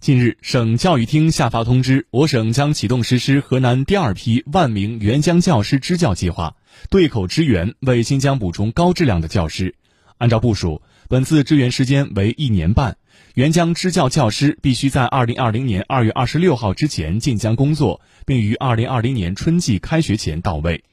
近日省教育厅下发通知我省将启动实施河南第二批万名援疆教师支教计划对口支援为新疆补充高质量的教师。按照部署本次支援时间为一年半援疆支教教师必须在二零二零年二月二十六号之前进疆工作并于二零二零年春季开学前到位。